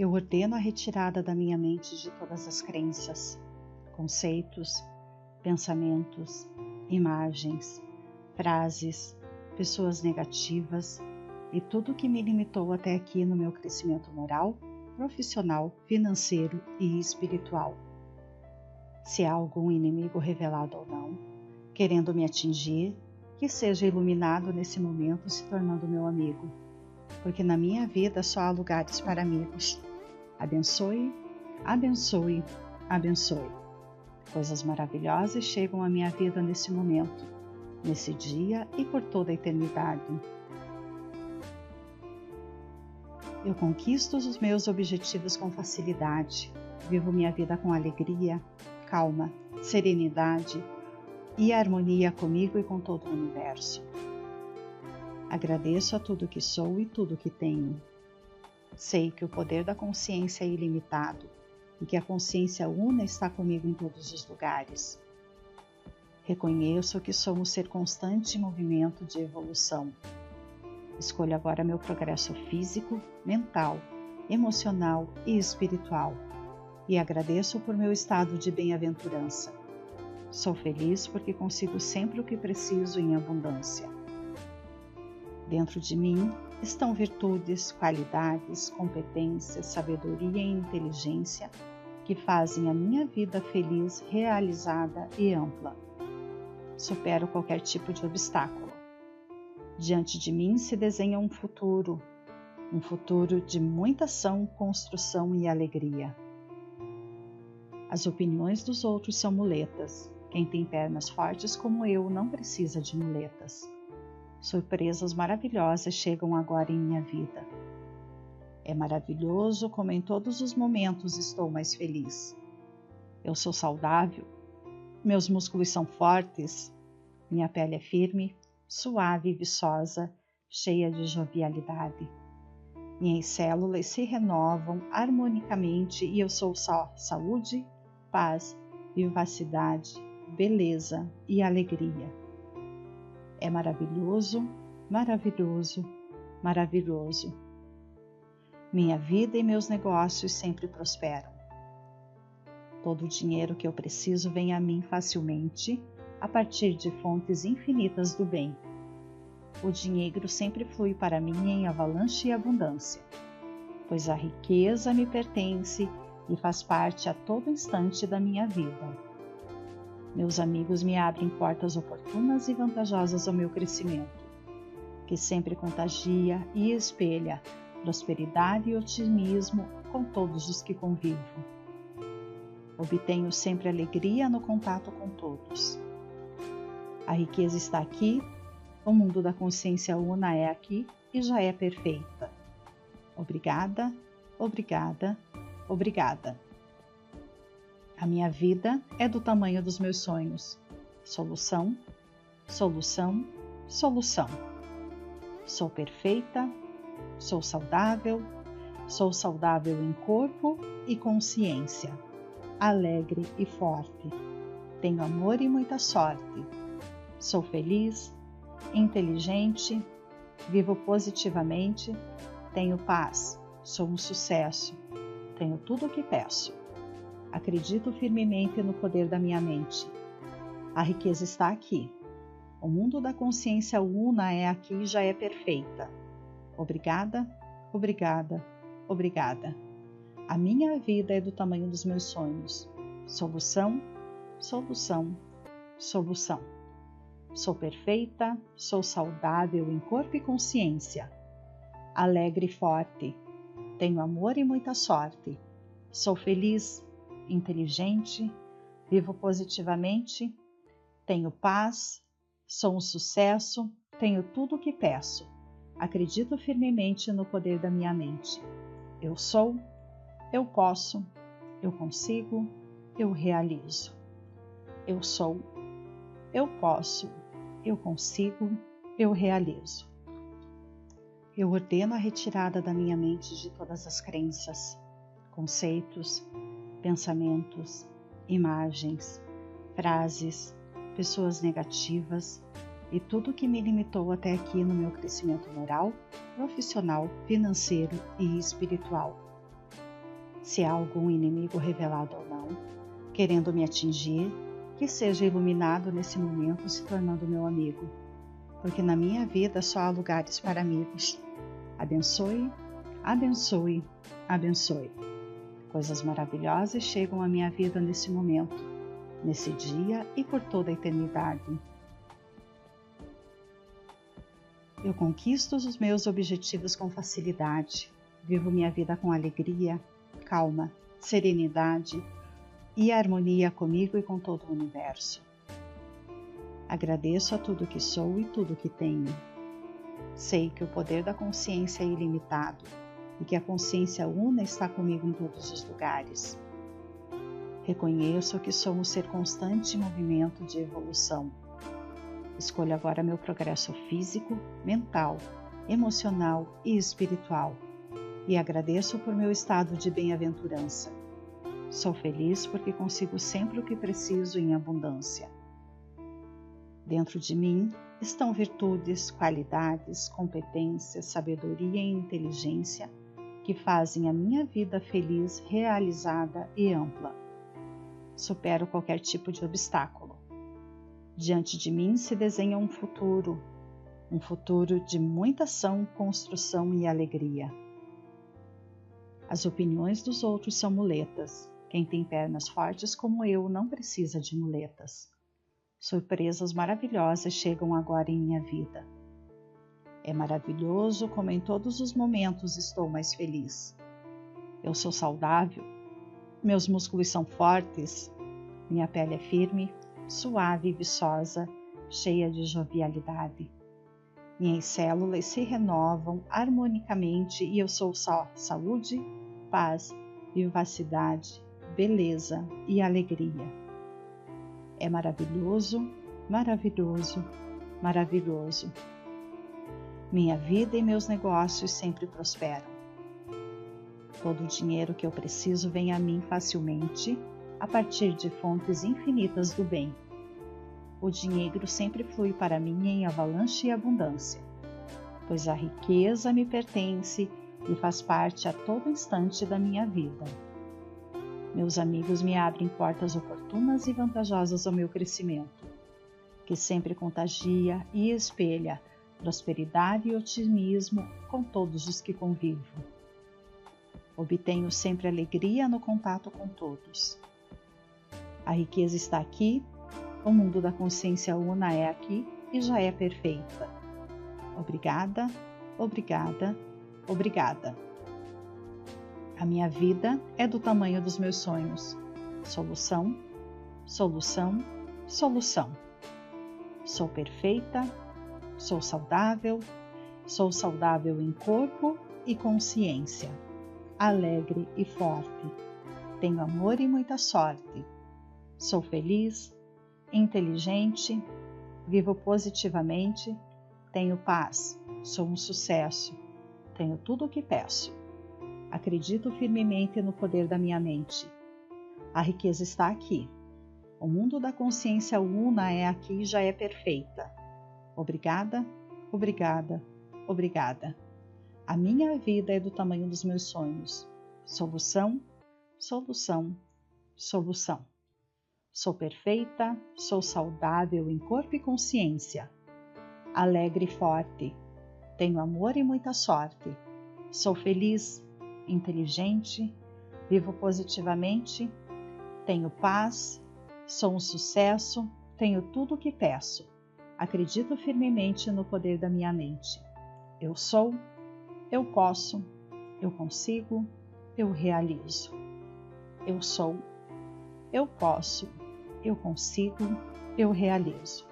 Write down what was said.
Eu ordeno a retirada da minha mente de todas as crenças, conceitos, pensamentos, imagens, frases, pessoas negativas e tudo que me limitou até aqui no meu crescimento moral, profissional, financeiro e espiritual. Se há algum inimigo revelado ou não, querendo me atingir, que seja iluminado nesse momento, se tornando meu amigo, porque na minha vida só há lugares para amigos. Abençoe, abençoe, abençoe. Coisas maravilhosas chegam à minha vida nesse momento, nesse dia e por toda a eternidade. Eu conquisto os meus objetivos com facilidade, vivo minha vida com alegria, calma, serenidade e harmonia comigo e com todo o universo. Agradeço a tudo que sou e tudo que tenho. Sei que o poder da consciência é ilimitado e que a consciência una está comigo em todos os lugares. Reconheço que sou um ser constante em movimento de evolução. Escolho agora meu progresso físico, mental, emocional e espiritual e agradeço por meu estado de bem-aventurança. Sou feliz porque consigo sempre o que preciso em abundância. Dentro de mim estão virtudes, qualidades, competências, sabedoria e inteligência que fazem a minha vida feliz, realizada e ampla. Supero qualquer tipo de obstáculo. Diante de mim se desenha um futuro, um futuro de muita ação, construção e alegria. As opiniões dos outros são muletas, quem tem pernas fortes como eu não precisa de muletas. Surpresas maravilhosas chegam agora em minha vida. É maravilhoso como em todos os momentos estou mais feliz. Eu sou saudável, meus músculos são fortes, minha pele é firme, suave e viçosa, cheia de jovialidade. Minhas células se renovam harmonicamente e eu sou só saúde, paz, vivacidade, beleza e alegria. É maravilhoso, maravilhoso, maravilhoso. Minha vida e meus negócios sempre prosperam. Todo o dinheiro que eu preciso vem a mim facilmente, a partir de fontes infinitas do bem. O dinheiro sempre flui para mim em avalanche e abundância, pois a riqueza me pertence e faz parte a todo instante da minha vida. Meus amigos me abrem portas oportunas e vantajosas ao meu crescimento, que sempre contagia e espelha prosperidade e otimismo com todos os que convivo. Obtenho sempre alegria no contato com todos. A riqueza está aqui, o mundo da consciência una é aqui e já é perfeita. Obrigada, obrigada, Obrigada. A minha vida é do tamanho dos meus sonhos. Solução, solução, solução. Sou perfeita, sou saudável, sou saudável em corpo e consciência, alegre e forte. Tenho amor e muita sorte. Sou feliz, inteligente, vivo positivamente, tenho paz, sou um sucesso tenho tudo o que peço. Acredito firmemente no poder da minha mente. A riqueza está aqui. O mundo da consciência una é aqui e já é perfeita. Obrigada, obrigada, obrigada. A minha vida é do tamanho dos meus sonhos. Solução, solução, solução. Sou perfeita, sou saudável em corpo e consciência. Alegre e forte, tenho amor e muita sorte. Sou feliz, inteligente, vivo positivamente, tenho paz, sou um sucesso, tenho tudo o que peço. Acredito firmemente no poder da minha mente. Eu sou, eu posso, eu consigo, eu realizo. Eu sou, eu posso, eu consigo, eu realizo. Eu ordeno a retirada da minha mente de todas as crenças, conceitos, pensamentos, imagens, frases, pessoas negativas e tudo que me limitou até aqui no meu crescimento moral, profissional, financeiro e espiritual. Se há algum inimigo revelado ou não, querendo me atingir, que seja iluminado nesse momento, se tornando meu amigo, porque na minha vida só há lugares para amigos. Abençoe, abençoe, abençoe. Coisas maravilhosas chegam à minha vida nesse momento, nesse dia e por toda a eternidade. Eu conquisto os meus objetivos com facilidade, vivo minha vida com alegria, calma, serenidade e harmonia comigo e com todo o universo. Agradeço a tudo que sou e tudo que tenho. Sei que o poder da consciência é ilimitado e que a consciência una está comigo em todos os lugares. Reconheço que sou um ser constante em movimento de evolução. Escolho agora meu progresso físico, mental, emocional e espiritual e agradeço por meu estado de bem-aventurança. Sou feliz porque consigo sempre o que preciso em abundância. Dentro de mim estão virtudes, qualidades, competências, sabedoria e inteligência que fazem a minha vida feliz, realizada e ampla. Supero qualquer tipo de obstáculo. Diante de mim se desenha um futuro, um futuro de muita ação, construção e alegria. As opiniões dos outros são muletas. Quem tem pernas fortes como eu não precisa de muletas. Surpresas maravilhosas chegam agora em minha vida. É maravilhoso como em todos os momentos estou mais feliz. Eu sou saudável, meus músculos são fortes, minha pele é firme, suave e viçosa, cheia de jovialidade. Minhas células se renovam harmonicamente e eu sou só saúde, paz, vivacidade, beleza e alegria. É maravilhoso, maravilhoso, maravilhoso. Minha vida e meus negócios sempre prosperam. Todo o dinheiro que eu preciso vem a mim facilmente a partir de fontes infinitas do bem. O dinheiro sempre flui para mim em avalanche e abundância, pois a riqueza me pertence e faz parte a todo instante da minha vida. Meus amigos me abrem portas oportunas e vantajosas ao meu crescimento, que sempre contagia e espelha prosperidade e otimismo com todos os que convivo. Obtenho sempre alegria no contato com todos. A riqueza está aqui, o mundo da consciência una é aqui e já é perfeita. Obrigada, obrigada, obrigada. A minha vida é do tamanho dos meus sonhos. Solução, solução, solução. Sou perfeita, sou saudável, sou saudável em corpo e consciência, alegre e forte. Tenho amor e muita sorte. Sou feliz, inteligente, vivo positivamente, tenho paz, sou um sucesso tenho tudo o que peço. Acredito firmemente no poder da minha mente. A riqueza está aqui. O mundo da consciência una é aqui e já é perfeita. Obrigada, obrigada, obrigada. A minha vida é do tamanho dos meus sonhos. Solução, solução, solução. Sou perfeita, sou saudável em corpo e consciência. Alegre e forte, tenho amor e muita sorte. Sou feliz, inteligente, vivo positivamente, tenho paz, sou um sucesso, tenho tudo o que peço. Acredito firmemente no poder da minha mente. Eu sou, eu posso, eu consigo, eu realizo. Eu sou, eu posso, eu consigo, eu realizo.